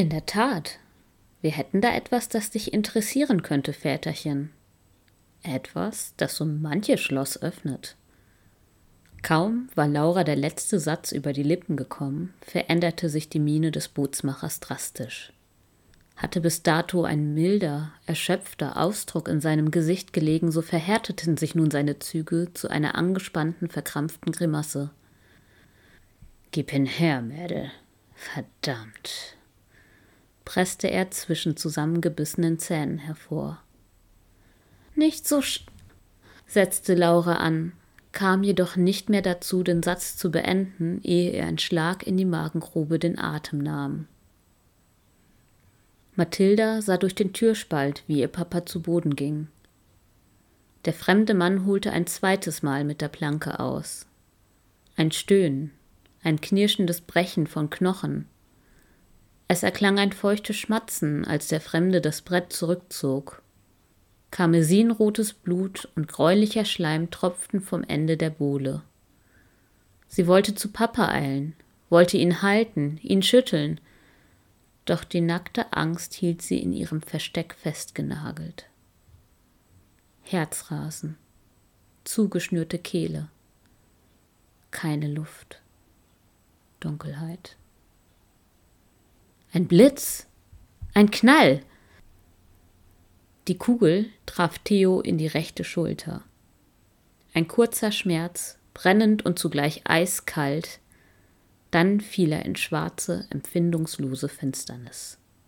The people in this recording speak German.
In der Tat. Wir hätten da etwas, das dich interessieren könnte, Väterchen. Etwas, das so manches Schloss öffnet. Kaum war Laura der letzte Satz über die Lippen gekommen, veränderte sich die Miene des Bootsmachers drastisch. Hatte bis dato ein milder, erschöpfter Ausdruck in seinem Gesicht gelegen, so verhärteten sich nun seine Züge zu einer angespannten, verkrampften Grimasse. Gib ihn her, Mädel. Verdammt, presste er zwischen zusammengebissenen Zähnen hervor. Nicht so, sch setzte Laura an, kam jedoch nicht mehr dazu, den Satz zu beenden, ehe er ein Schlag in die Magengrube den Atem nahm. Mathilda sah durch den Türspalt, wie ihr Papa zu Boden ging. Der fremde Mann holte ein zweites Mal mit der Planke aus. Ein Stöhnen, ein knirschendes Brechen von Knochen. Es erklang ein feuchtes Schmatzen, als der Fremde das Brett zurückzog. Karmesinrotes Blut und gräulicher Schleim tropften vom Ende der Bohle. Sie wollte zu Papa eilen, wollte ihn halten, ihn schütteln, doch die nackte Angst hielt sie in ihrem Versteck festgenagelt. Herzrasen, zugeschnürte Kehle, keine Luft, Dunkelheit. Ein Blitz, ein Knall, die Kugel traf Theo in die rechte Schulter. Ein kurzer Schmerz, brennend und zugleich eiskalt, dann fiel er in schwarze, empfindungslose Finsternis.